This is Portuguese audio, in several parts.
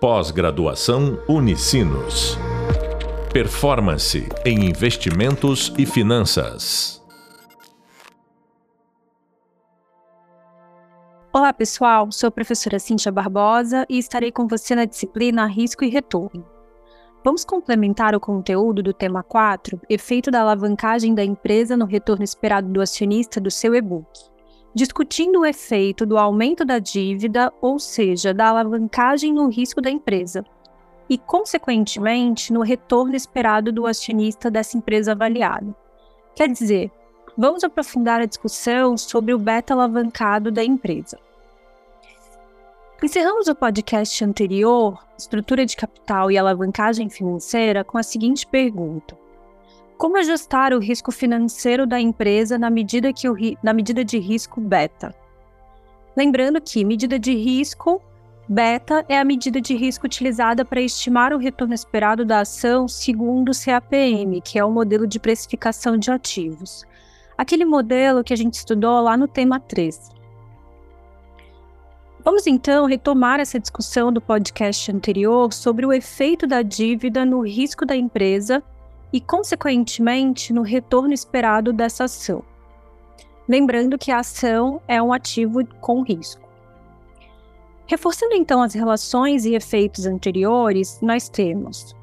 Pós-graduação Unicinos. Performance em investimentos e finanças. Olá, pessoal. Sou a professora Cíntia Barbosa e estarei com você na disciplina Risco e Retorno. Vamos complementar o conteúdo do tema 4, efeito da alavancagem da empresa no retorno esperado do acionista do seu e-book discutindo o efeito do aumento da dívida, ou seja, da alavancagem no risco da empresa, e, consequentemente, no retorno esperado do acionista dessa empresa avaliada. Quer dizer, vamos aprofundar a discussão sobre o beta alavancado da empresa. Encerramos o podcast anterior, Estrutura de Capital e Alavancagem Financeira, com a seguinte pergunta: como ajustar o risco financeiro da empresa na medida, que o, na medida de risco beta? Lembrando que medida de risco beta é a medida de risco utilizada para estimar o retorno esperado da ação segundo o CAPM, que é o modelo de precificação de ativos. Aquele modelo que a gente estudou lá no tema 3. Vamos então retomar essa discussão do podcast anterior sobre o efeito da dívida no risco da empresa e, consequentemente, no retorno esperado dessa ação. Lembrando que a ação é um ativo com risco. Reforçando então as relações e efeitos anteriores, nós temos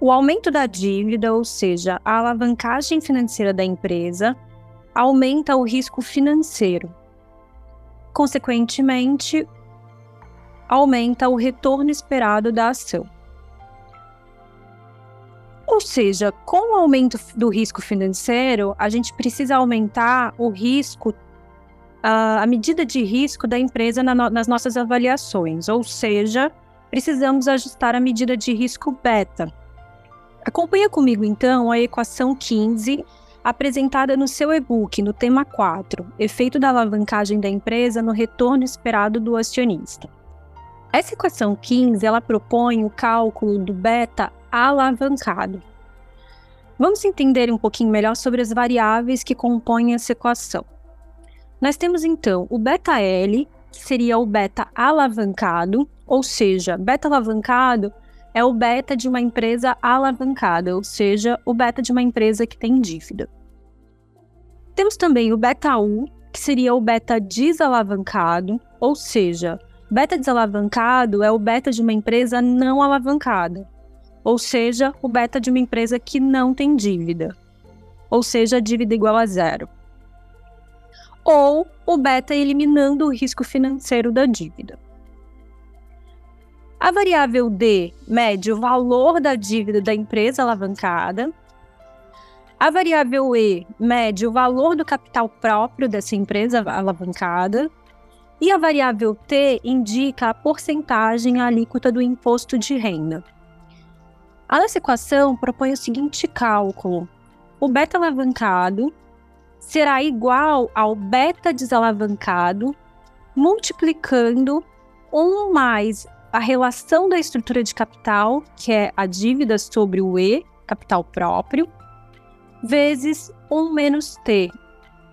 o aumento da dívida, ou seja, a alavancagem financeira da empresa, aumenta o risco financeiro. Consequentemente, aumenta o retorno esperado da ação. Ou seja, com o aumento do risco financeiro, a gente precisa aumentar o risco, a, medida de risco da empresa nas nossas avaliações. Ou seja, precisamos ajustar a medida de risco beta. Acompanha comigo então a equação 15 apresentada no seu e-book no tema 4, efeito da alavancagem da empresa no retorno esperado do acionista. Essa equação 15, ela propõe o cálculo do beta alavancado. Vamos entender um pouquinho melhor sobre as variáveis que compõem essa equação. Nós temos então o beta L, que seria o beta alavancado, ou seja, beta alavancado é o beta de uma empresa alavancada, ou seja, o beta de uma empresa que tem dívida. Temos também o beta U, que seria o beta desalavancado, ou seja, beta desalavancado é o beta de uma empresa não alavancada, ou seja, o beta de uma empresa que não tem dívida, ou seja, dívida igual a zero. Ou o beta eliminando o risco financeiro da dívida. A variável D mede o valor da dívida da empresa alavancada. A variável E mede o valor do capital próprio dessa empresa alavancada. E a variável T indica a porcentagem alíquota do imposto de renda. A nossa equação propõe o seguinte cálculo: o beta alavancado será igual ao beta desalavancado multiplicando 1 mais a relação da estrutura de capital, que é a dívida sobre o E, capital próprio, vezes 1 menos T.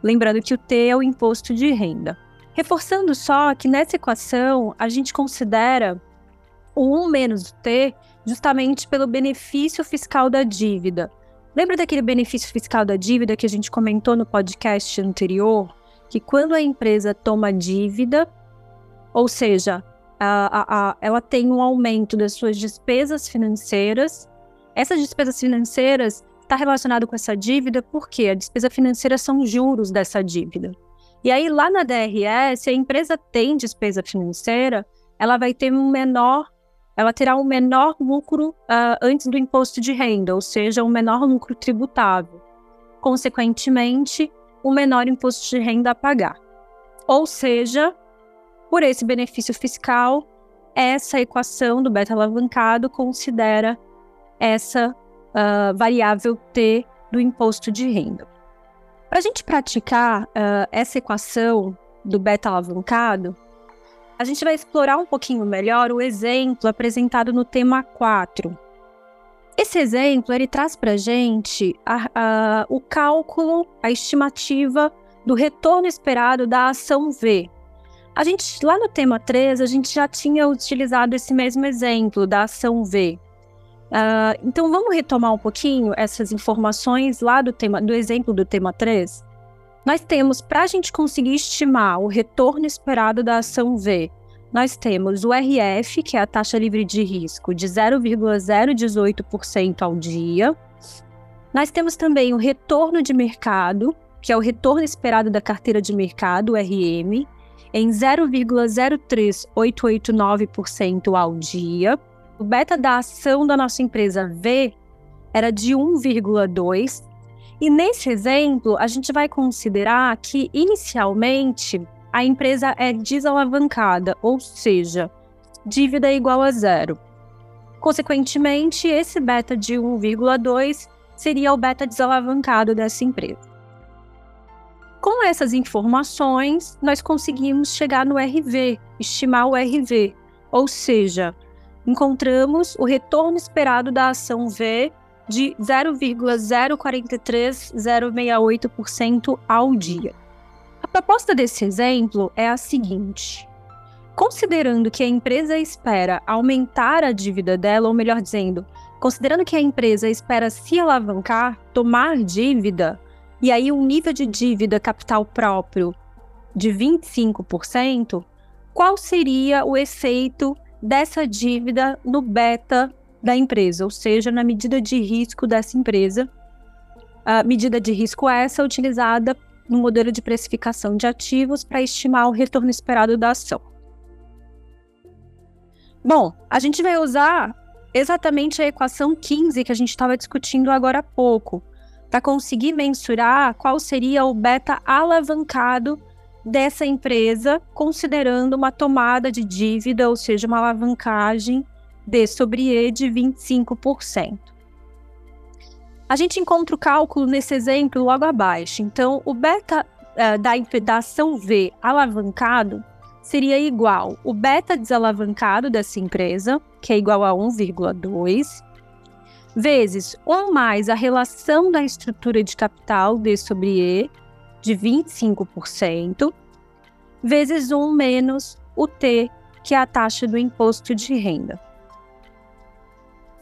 Lembrando que o T é o imposto de renda. Reforçando só que nessa equação a gente considera o 1 menos o T justamente pelo benefício fiscal da dívida. Lembra daquele benefício fiscal da dívida que a gente comentou no podcast anterior? Que quando a empresa toma dívida, ou seja, a, a, a, ela tem um aumento das suas despesas financeiras, essas despesas financeiras está relacionado com essa dívida porque a despesa financeira são juros dessa dívida. E aí, lá na DRS, se a empresa tem despesa financeira, ela vai ter um menor ela terá um menor lucro uh, antes do imposto de renda, ou seja, um menor lucro tributável. Consequentemente, um menor imposto de renda a pagar. Ou seja, por esse benefício fiscal, essa equação do beta alavancado considera essa uh, variável T do imposto de renda. Para a gente praticar uh, essa equação do beta alavancado, a gente vai explorar um pouquinho melhor o exemplo apresentado no tema 4. Esse exemplo ele traz para a gente a, o cálculo, a estimativa do retorno esperado da ação V. A gente, lá no tema 3, a gente já tinha utilizado esse mesmo exemplo da ação V. Uh, então, vamos retomar um pouquinho essas informações lá do, tema, do exemplo do tema 3? Nós temos, para a gente conseguir estimar o retorno esperado da ação V, nós temos o RF, que é a taxa livre de risco, de 0,018% ao dia. Nós temos também o retorno de mercado, que é o retorno esperado da carteira de mercado, o RM, em 0,03889% ao dia. O beta da ação da nossa empresa V era de 1,2 e nesse exemplo, a gente vai considerar que, inicialmente, a empresa é desalavancada, ou seja, dívida igual a zero. Consequentemente, esse beta de 1,2 seria o beta desalavancado dessa empresa. Com essas informações, nós conseguimos chegar no RV, estimar o RV, ou seja, encontramos o retorno esperado da ação V de 0,043068% ao dia. A proposta desse exemplo é a seguinte: considerando que a empresa espera aumentar a dívida dela, ou melhor dizendo, considerando que a empresa espera se alavancar, tomar dívida, e aí um nível de dívida capital próprio de 25%, qual seria o efeito dessa dívida no beta da empresa, ou seja, na medida de risco dessa empresa. A medida de risco essa é utilizada no modelo de precificação de ativos para estimar o retorno esperado da ação. Bom, a gente vai usar exatamente a equação 15 que a gente estava discutindo agora há pouco, para conseguir mensurar qual seria o beta alavancado dessa empresa, considerando uma tomada de dívida, ou seja, uma alavancagem D sobre E de 25%. A gente encontra o cálculo nesse exemplo logo abaixo. Então, o beta uh, da, da ação V alavancado seria igual o beta desalavancado dessa empresa, que é igual a 1,2, vezes 1 mais a relação da estrutura de capital D sobre E, de 25%, vezes 1 menos o T, que é a taxa do imposto de renda.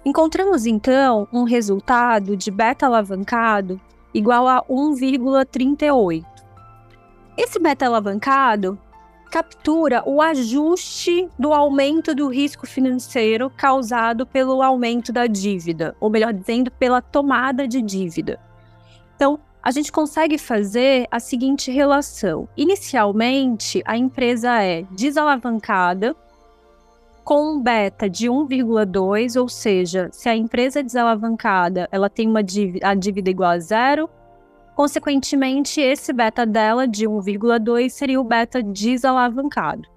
Encontramos então um resultado de beta alavancado igual a 1,38. Esse beta alavancado captura o ajuste do aumento do risco financeiro causado pelo aumento da dívida, ou melhor dizendo, pela tomada de dívida. Então, a gente consegue fazer a seguinte relação: inicialmente, a empresa é desalavancada com um beta de 1,2, ou seja, se a empresa é desalavancada, ela tem uma dívida, a dívida igual a zero, consequentemente, esse beta dela de 1,2 seria o beta desalavancado.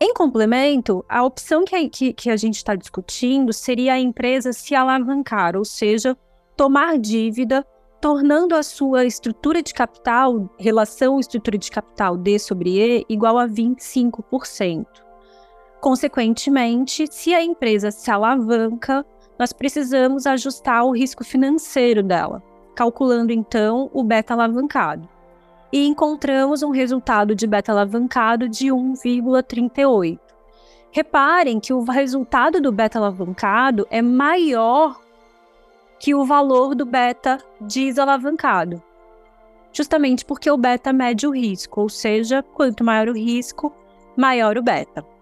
Em complemento, a opção que a, que, que a gente está discutindo seria a empresa se alavancar, ou seja, tomar dívida, tornando a sua estrutura de capital, relação estrutura de capital D sobre E, igual a 25%. Consequentemente, se a empresa se alavanca, nós precisamos ajustar o risco financeiro dela, calculando então o beta alavancado. E encontramos um resultado de beta alavancado de 1,38. Reparem que o resultado do beta alavancado é maior que o valor do beta desalavancado. Justamente porque o beta mede o risco, ou seja, quanto maior o risco, maior o beta.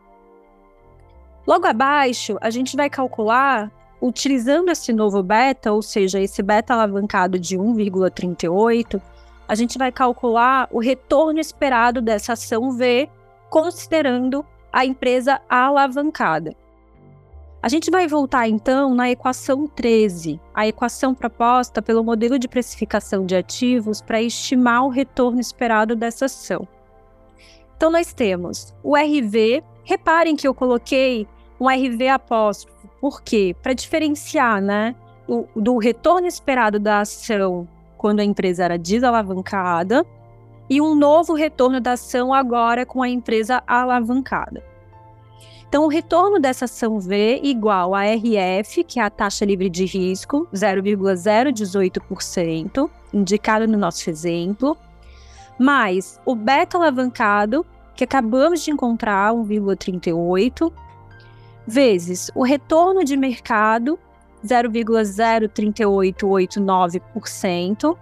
Logo abaixo, a gente vai calcular, utilizando esse novo beta, ou seja, esse beta alavancado de 1,38, a gente vai calcular o retorno esperado dessa ação V, considerando a empresa alavancada. A gente vai voltar então na equação 13, a equação proposta pelo modelo de precificação de ativos para estimar o retorno esperado dessa ação. Então, nós temos o RV. Reparem que eu coloquei um RV apóstrofo. Por quê? Para diferenciar né, o, do retorno esperado da ação quando a empresa era desalavancada e um novo retorno da ação agora com a empresa alavancada. Então, o retorno dessa ação V igual a RF, que é a taxa livre de risco, 0,018%, indicado no nosso exemplo, mais o beta alavancado, que acabamos de encontrar, 1,38, vezes o retorno de mercado, 0,03889%,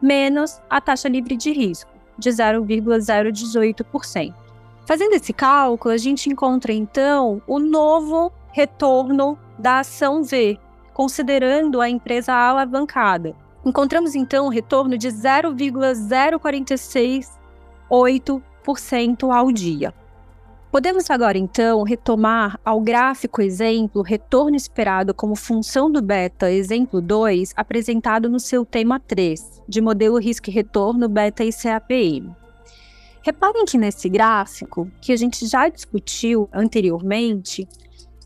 menos a taxa livre de risco, de 0,018%. Fazendo esse cálculo, a gente encontra então o novo retorno da ação V, considerando a empresa alavancada. Encontramos então um retorno de 0,0468% ao dia. Podemos agora então retomar ao gráfico exemplo retorno esperado como função do beta exemplo 2 apresentado no seu tema 3, de modelo risco e retorno beta e CAPM. Reparem que nesse gráfico, que a gente já discutiu anteriormente,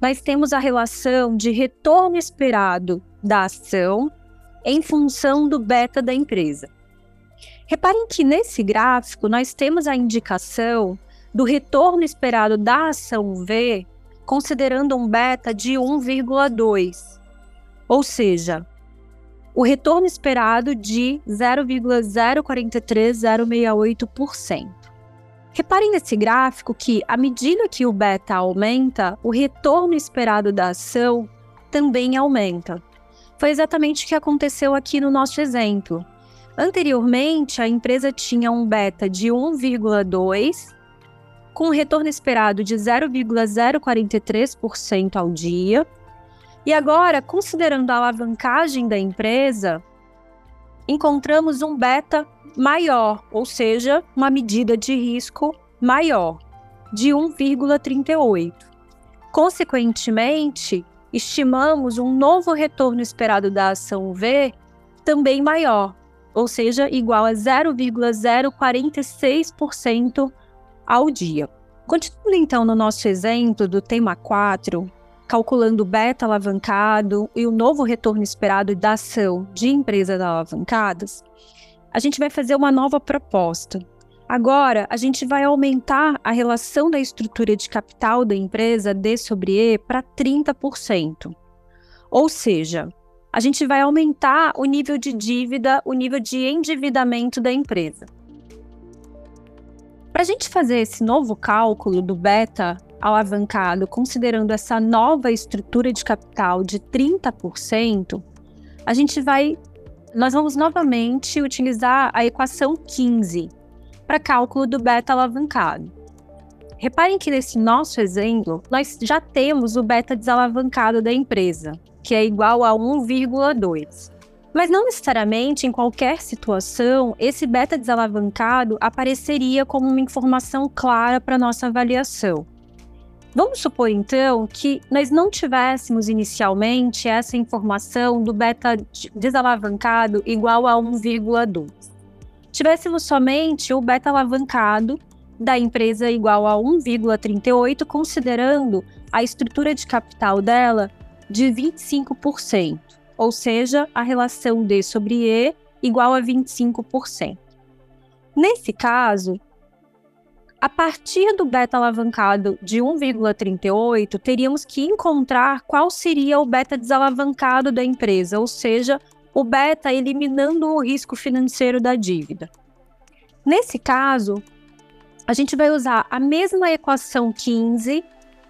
nós temos a relação de retorno esperado da ação em função do beta da empresa. Reparem que nesse gráfico nós temos a indicação do retorno esperado da ação V, considerando um beta de 1,2, ou seja, o retorno esperado de 0,043068%. Reparem nesse gráfico que, à medida que o beta aumenta, o retorno esperado da ação também aumenta. Foi exatamente o que aconteceu aqui no nosso exemplo. Anteriormente, a empresa tinha um beta de 1,2, com um retorno esperado de 0,043% ao dia. E agora, considerando a alavancagem da empresa, encontramos um beta maior, ou seja, uma medida de risco maior, de 1,38. Consequentemente, estimamos um novo retorno esperado da ação V também maior, ou seja, igual a 0,046% ao dia. Continuando então no nosso exemplo do tema 4, calculando o beta alavancado e o novo retorno esperado da ação de empresas alavancadas, a gente vai fazer uma nova proposta. Agora, a gente vai aumentar a relação da estrutura de capital da empresa D sobre E para 30%. Ou seja, a gente vai aumentar o nível de dívida, o nível de endividamento da empresa. Para a gente fazer esse novo cálculo do beta alavancado, considerando essa nova estrutura de capital de 30%, a gente vai nós vamos novamente utilizar a equação 15 para cálculo do beta alavancado. Reparem que nesse nosso exemplo, nós já temos o beta desalavancado da empresa, que é igual a 1,2. Mas não necessariamente em qualquer situação esse beta desalavancado apareceria como uma informação clara para nossa avaliação. Vamos supor então que nós não tivéssemos inicialmente essa informação do beta desalavancado igual a 1,2. Tivéssemos somente o beta alavancado da empresa igual a 1,38, considerando a estrutura de capital dela de 25%, ou seja, a relação D sobre E igual a 25%. Nesse caso, a partir do beta alavancado de 1,38, teríamos que encontrar qual seria o beta desalavancado da empresa, ou seja, o beta eliminando o risco financeiro da dívida. Nesse caso, a gente vai usar a mesma equação 15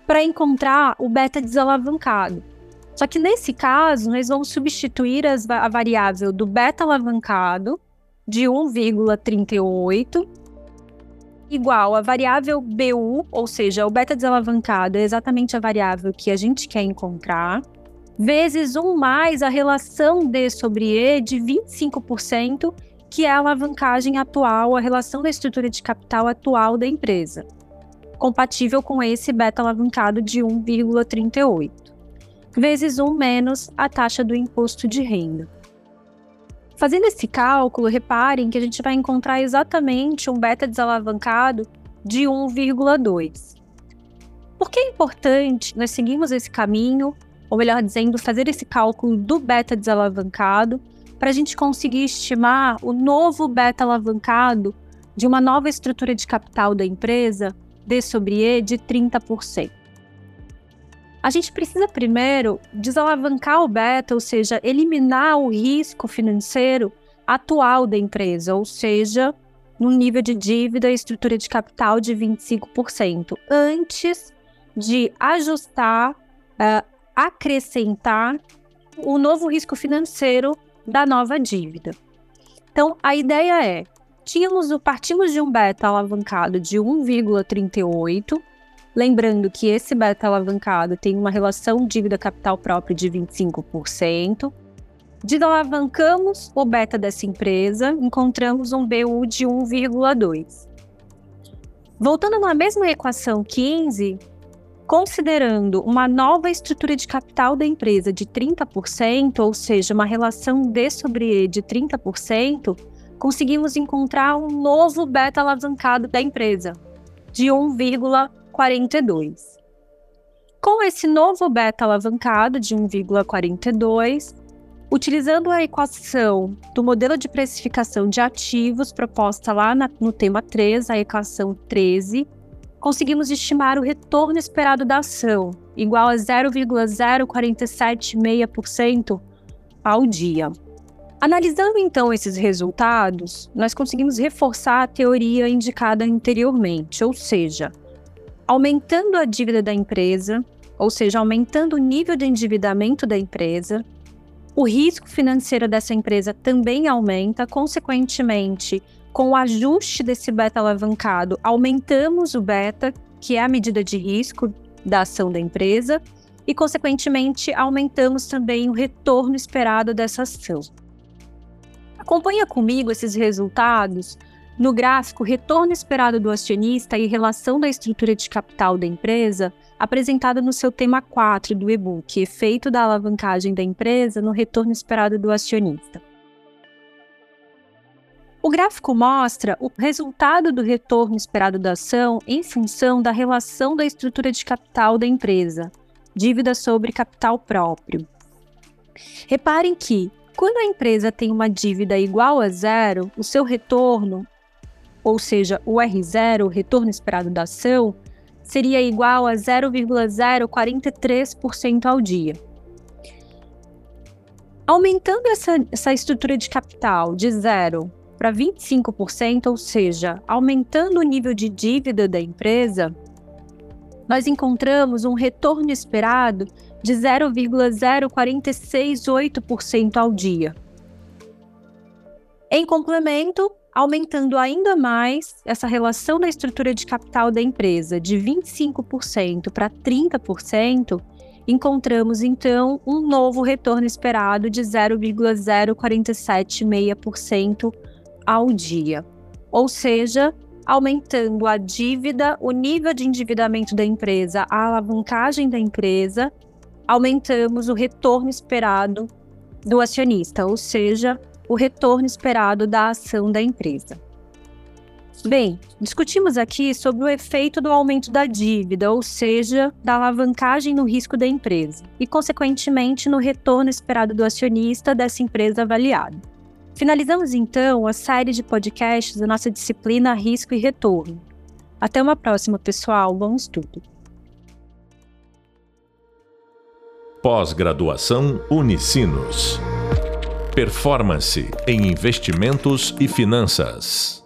para encontrar o beta desalavancado. Só que nesse caso, nós vamos substituir as, a variável do beta alavancado de 1,38 igual a variável BU, ou seja, o beta desalavancado é exatamente a variável que a gente quer encontrar, vezes 1 mais a relação D sobre E de 25%, que é a alavancagem atual, a relação da estrutura de capital atual da empresa, compatível com esse beta alavancado de 1,38, vezes 1 menos a taxa do imposto de renda. Fazendo esse cálculo, reparem que a gente vai encontrar exatamente um beta desalavancado de 1,2. Por que é importante nós seguirmos esse caminho, ou melhor dizendo, fazer esse cálculo do beta desalavancado, para a gente conseguir estimar o novo beta alavancado de uma nova estrutura de capital da empresa, D sobre E, de 30% a gente precisa primeiro desalavancar o beta, ou seja, eliminar o risco financeiro atual da empresa, ou seja, num nível de dívida e estrutura de capital de 25%, antes de ajustar, uh, acrescentar o novo risco financeiro da nova dívida. Então, a ideia é: tínhamos, partimos de um beta alavancado de 1,38, lembrando que esse beta alavancado tem uma relação dívida capital próprio de 25%. Desalavancamos o beta dessa empresa, encontramos um BU de 1,2. Voltando na mesma equação 15, considerando uma nova estrutura de capital da empresa de 30%, ou seja, uma relação D sobre E de 30%, conseguimos encontrar um novo beta alavancado da empresa, de 1,42. Com esse novo beta alavancado de 1,42, utilizando a equação do modelo de precificação de ativos proposta lá na, no tema 3, a equação 13, conseguimos estimar o retorno esperado da ação, igual a 0,0476% ao dia. Analisando então esses resultados, nós conseguimos reforçar a teoria indicada anteriormente, ou seja, aumentando a dívida da empresa, ou seja, aumentando o nível de endividamento da empresa, o risco financeiro dessa empresa também aumenta, consequentemente, com o ajuste desse beta alavancado, aumentamos o beta, que é a medida de risco da ação da empresa, e, consequentemente, aumentamos também o retorno esperado dessa ação. Acompanha comigo esses resultados no gráfico Retorno Esperado do Acionista e Relação da Estrutura de Capital da Empresa, apresentado no seu tema 4 do e-book Efeito da Alavancagem da Empresa no Retorno Esperado do Acionista. O gráfico mostra o resultado do retorno esperado da ação em função da relação da estrutura de capital da empresa, dívida sobre capital próprio. Reparem que, quando a empresa tem uma dívida igual a zero, o seu retorno, ou seja, o R0, o retorno esperado da ação, seria igual a 0,043% ao dia. Aumentando essa, essa estrutura de capital de zero para 25%, ou seja, aumentando o nível de dívida da empresa, nós encontramos um retorno esperado de 0,0468% ao dia. Em complemento, aumentando ainda mais essa relação da estrutura de capital da empresa de 25% para 30%, encontramos então um novo retorno esperado de 0,0476% ao dia, ou seja, aumentando a dívida, o nível de endividamento da empresa, a alavancagem da empresa, aumentamos o retorno esperado do acionista, ou seja, o retorno esperado da ação da empresa. Bem, discutimos aqui sobre o efeito do aumento da dívida, ou seja, da alavancagem no risco da empresa, e, consequentemente, no retorno esperado do acionista dessa empresa avaliada. Finalizamos então a série de podcasts da nossa disciplina Risco e Retorno. Até uma próxima, pessoal. Bom estudo. Pós-graduação Unicinos. Performance em investimentos e finanças.